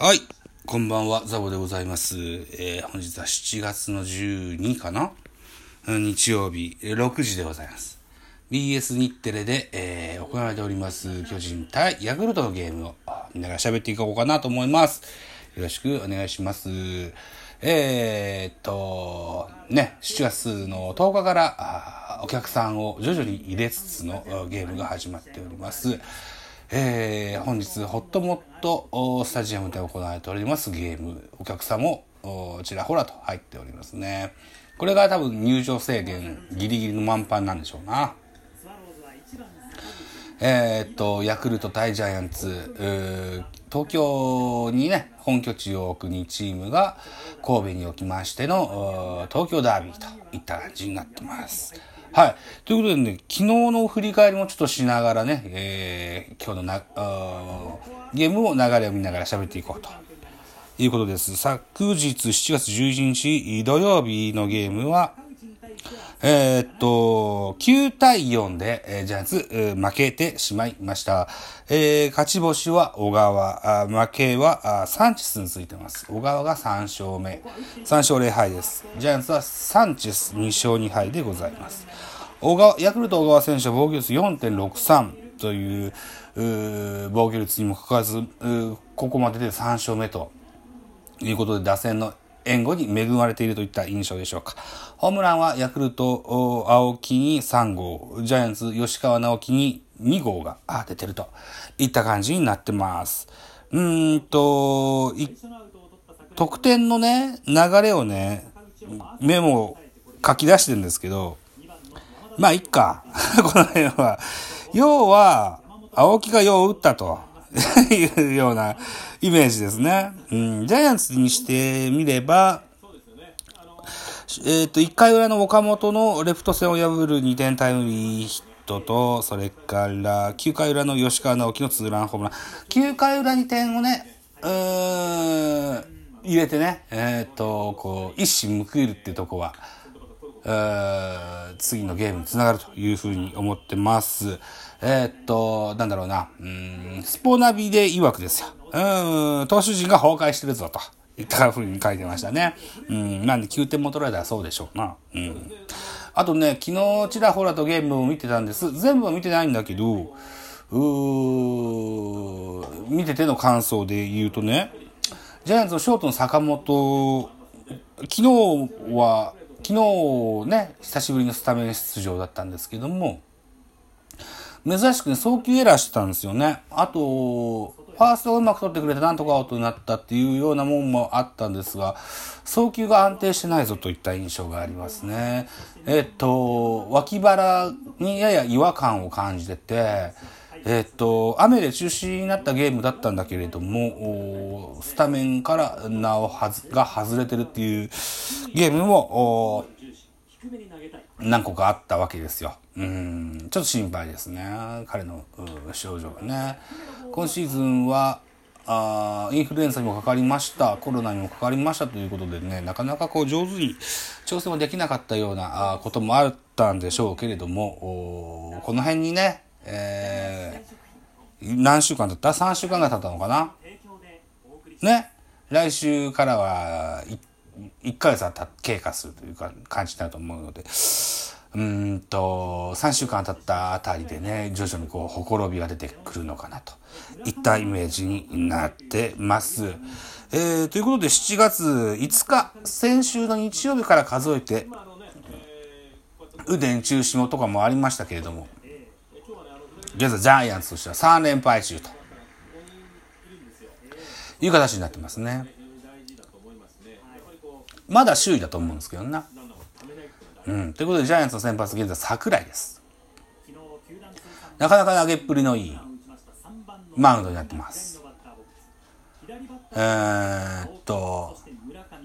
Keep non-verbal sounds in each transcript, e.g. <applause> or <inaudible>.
はい。こんばんは、ザボでございます。えー本日は7月の12かな？日曜日、6時でございます。BS 日テレで、えー行われております、巨人対ヤクルトのゲームをあ見ながら喋っていこうかなと思います。よろしくお願いします。えーっと、ね、7月の10日から、お客さんを徐々に入れつつのゲームが始まっております。えー本日、ホットモットスタジアムで行われておりますゲーム、お客さんもちらほらと入っておりますね。これが多分入場制限ギリギリの満帆なんでしょうな。えーっと、ヤクルト対ジャイアンツ、東京にね、本拠地を置く2チームが神戸に置きましての、東京ダービーといった感じになってます。はい。ということでね、昨日の振り返りもちょっとしながらね、えー今日のな、あーゲームを流れを見ながら喋っていこうと。いうことです。昨日7月11日土曜日のゲームは、えーっと、9対4で、えージャイアンツ、負けてしまいました。えー勝ち星は小川、あ負けはあサンチスについてます。小川が3勝目。3勝0敗です。ジャイアンツはサンチス2勝2敗でございます。小川、ヤクルト小川選手は防御率4.63という、う防御率にもかかわらず、ここまでで3勝目、ということで打線の援護に恵まれているといった印象でしょうか。ホームランはヤクルト、青木に3号、ジャイアンツ、吉川直樹に2号があ出てるといった感じになってます。うんと、得点のね、流れをね、メモを書き出してるんですけど、まあ、いっか。<laughs> この辺は。要は、青木がよう打ったと <laughs> いうようなイメージですね。うん、ジャイアンツにしてみれば、えっ、と、1回裏の岡本のレフト線を破る2点タイムリーヒットと、それから9回裏の吉川直樹のツーランホームラン。9回裏に点をね、うーん、入れてね、えっ、と、こう、一矢報いるっていうとこは、次のゲームにつながるというふうに思ってます。えーっと、なんだろうな、うん、スポナビで曰くですよ。うん、投手陣が崩壊してるぞと。いったふうに書いてましたね。うん、なんで9点も取られたらそうでしょうな。うん。あとね、昨日ちらほらとゲームを見てたんです。全部は見てないんだけど、うー見てての感想で言うとね、ジャイアンツのショートの坂本、昨日は、昨日ね、久しぶりのスタメン出場だったんですけども、珍しくね、送球エラーしてたんですよね。あと、ファーストをうまく取ってくれてなんとかアウトになったっていうようなもんもあったんですが、送球が安定してないぞといった印象がありますね。えっと、脇腹にやや違和感を感じてて、えっと、雨で中止になったゲームだったんだけれども、スタメンから名をはずが外れてるっていうゲームも、お何個かあったわけですよ。うん、ちょっと心配ですね。彼のう症状がね。今シーズンは、あーインフルエンザにもかかりました、コロナにもかかりましたということでね、なかなかこう上手に調整もできなかったようなこともあったんでしょうけれども、おこの辺にね、えー何週間だった ?3 週間が経ったのかな？ね、来週からはい1ヶ月は経過するというか感じになると思うので、うんと、3週間経ったあたりでね、徐々にこう、ほころびが出てくるのかなといったイメージになってます。えー、ということで7月5日、先週の日曜日から数えて、腕中止もとかもありましたけれども、現在ジャイアンツとしては3連敗中という形になってますね。まだ首位だと思うんですけどな。うん。ということで、ジャイアンツの先発、現在桜井です。なかなか投げっぷりのいいマウンドになってます。えーっと、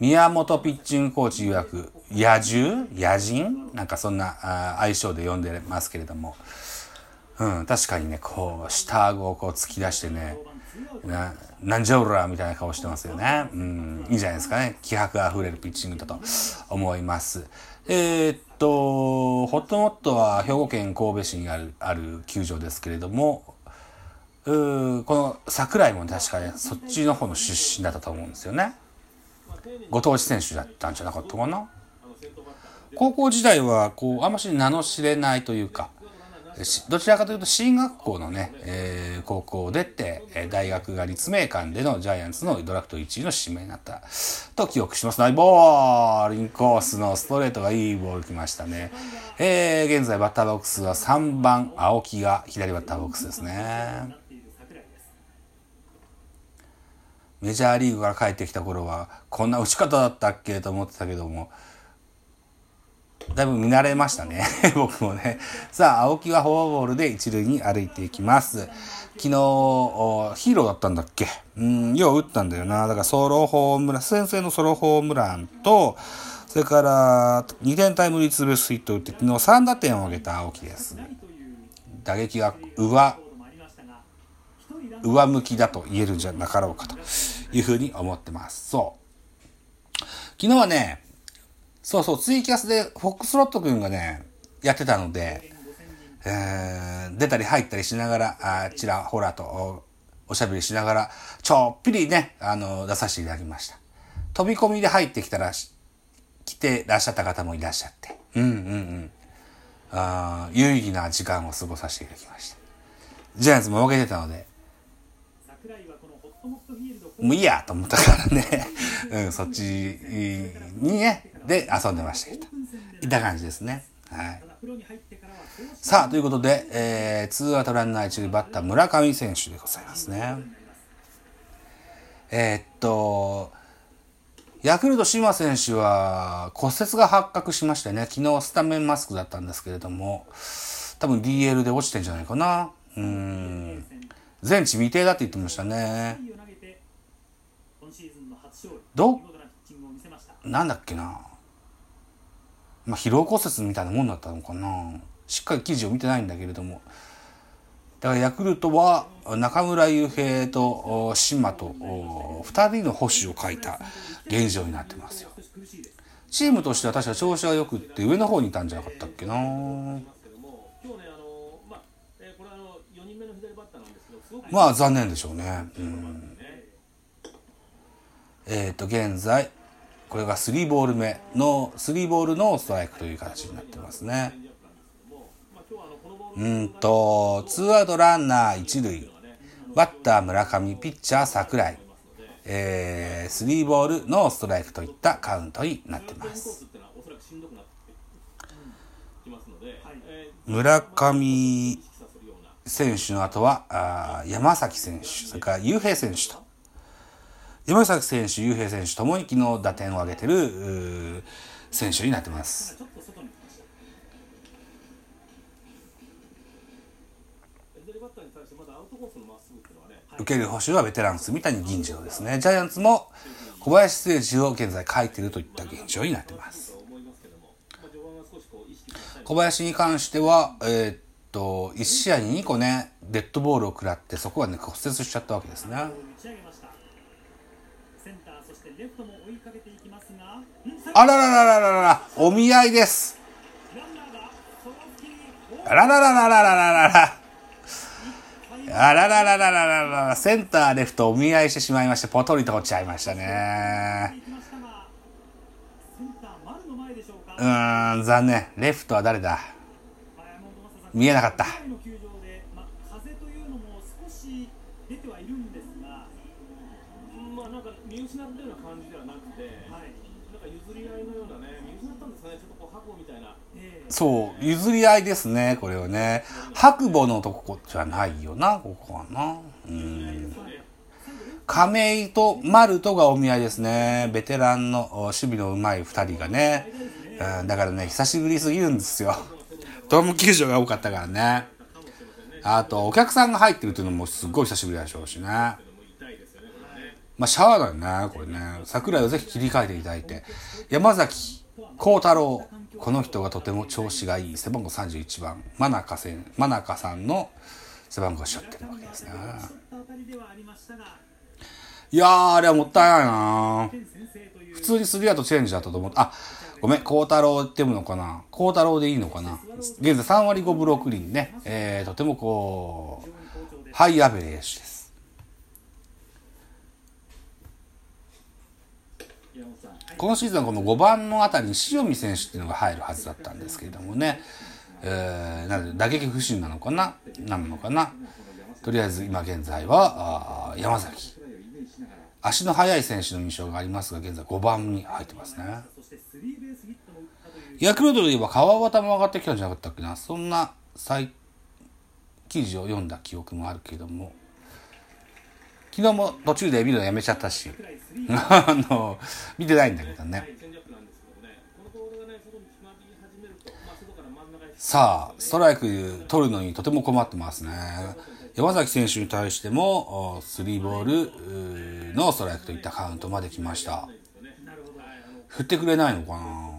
宮本ピッチングコーチ曰く、野獣？野人？なんかそんなあー愛称で呼んでますけれども、うん、確かにね、こう、下顎をこう突き出してね、な、なんじゃおらみたいな顔してますよね。うん、いいんじゃないですかね。気迫あふれるピッチングだと思います。えーっと、ホットモットは兵庫県神戸市にある、ある球場ですけれども、ううこの桜井も確かね、そっちの方の出身だったと思うんですよね。ご当地選手だったんじゃなかったかな。高校時代は、こう、あんまし名の知れないというか、どちらかというと進学校のね、えー、高校を出て、え大学が立命館でのジャイアンツのドラフト1位の指名になったと記憶します。ナイボールインコースのストレートがいいボール来ましたね。えー、現在バッターボックスは3番青木が左バッターボックスですね。メジャーリーグから帰ってきた頃はこんな打ち方だったっけと思ってたけども、だいぶ見慣れましたね。<laughs> 僕もね。さあ、青木はフォアボールで一塁に歩いていきます。昨日、ヒーローだったんだっけ？うん、よう打ったんだよな。だからソロホームラン、先生のソロホームランと、それから2点タイムリーツーベースヒット打って昨日3打点を挙げた青木です。打撃が上、上向きだと言えるんじゃなかろうかというふうに思ってます。そう。昨日はね、そうそう、ツイキャスでフォックスロット君がね、やってたので、えー、出たり入ったりしながら、あちらほらとおしゃべりしながら、ちょっぴりね、あの、出させていただきました。飛び込みで入ってきたら、来てらっしゃった方もいらっしゃって、うんうんうん。あ有意義な時間を過ごさせていただきました。ジャイアンツも負けてたので、もういいやと思ったからね、うん、そっちにね、で遊んでましたけど。いった感じですね。はい。さあ、ということで、えー、ツーアウトランナー一塁バッター村上選手でございますね。えー、っと、ヤクルト島選手は骨折が発覚しましてね、昨日スタメンマスクだったんですけれども、多分 DL で落ちてんじゃないかな。うん。全治未定だって言ってましたね。ど、なんだっけな。まあ、疲労骨折みたいなもんだったのかな。しっかり記事を見てないんだけれども。だからヤクルトは中村悠平と島と2人の保守を書いた現状になってますよ。チームとしては確か調子が良くって上の方にいたんじゃなかったっけな。まあ残念でしょうね。うん、えっ、ー、と現在これが3ボール目の、3ボールのストライクという形になってますね。うんと、ツーアウトランナー1塁、バッター村上、ピッチャー桜井、えー、3ボールのストライクといったカウントになってます。村上選手の後は、あ山崎選手、それから雄平選手と、山崎選手、雄平選手ともに昨日打点を挙げてる選手になってます。受ける捕手はベテランス三谷銀次郎ですね。ジャイアンツも小林選手を現在書いているといった現状になってます。小林に関しては、えー、っと、1試合に2個ね、デッドボールを食らって、そこはね、骨折しちゃったわけですね。あららららららお見合いです。あららららららららら。あらららららららセンター、レフトお見合いしてしまいまして、ポトリと落ちちゃいましたね。うーん、残念。レフトは誰だ見えなかった。そう、譲り合いですね、これはね。白母のとこじゃないよな、ここはな。うん。亀井と丸とがお見合いですね。ベテランの守備のうまい二人がね。うん、だからね、久しぶりすぎるんですよ。ドーム球場が多かったからね。あと、お客さんが入ってるっていうのもすっごい久しぶりでしょうしね。まあ、シャワーだよね、これね。桜井をぜひ切り替えていただいて。山崎幸太郎。この人がとても調子がいい背番号31番真中せん真中さんの背番号をしょってるわけですねいやーあれはもったいないな普通にスリアウトチェンジだったと思ってあごめん孝太郎って読むのかな孝太郎でいいのかな現在3割5分6厘ね、えー、とてもこうハイアベレージです。今シーズンこの5番のあたりに塩見選手っていうのが入るはずだったんですけれどもね、えー、なので打撃不振なのかな？なのかな？とりあえず今現在は山崎。足の速い選手の印象がありますが現在5番に入ってますね。ヤクルトで言えば川端も上がってきたんじゃなかったっけな？そんな記事を読んだ記憶もあるけども。昨日も途中で見るのやめちゃったし。あの見てないんだけどね。さあストライク取るのにとても困ってますね。山崎選手に対してもスリーボールのストライクといったカウントまで来ました。振ってくれないのかな？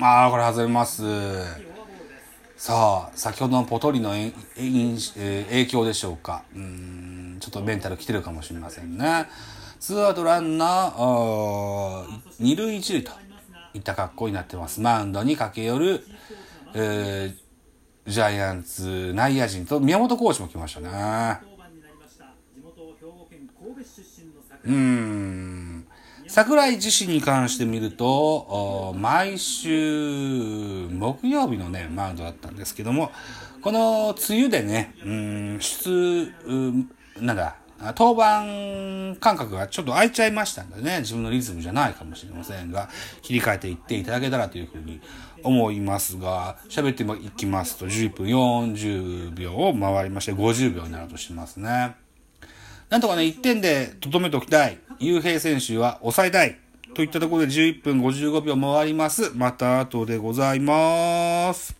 ああこれ外れますさあ先ほどのポトリの影響でしょうか。うんちょっとメンタル来てるかもしれませんね。ツーアウトランナー二塁一塁といった格好になってます。マウンドに駆け寄る、えー、ジャイアンツ内野陣と宮本コーチも来ましたね。うん桜井自身に関して見ると、毎週木曜日のね、マウンドだったんですけども、この梅雨でね、うん、出、なんだ、登板感覚がちょっと空いちゃいましたんでね、自分のリズムじゃないかもしれませんが、切り替えていっていただけたらというふうに思いますが、喋っていきますと11分40秒を回りまして50秒になるとしますね。なんとかね、1点で留めておきたい。雄平選手は抑えたい。といったところで11分55秒回ります。また後でございます。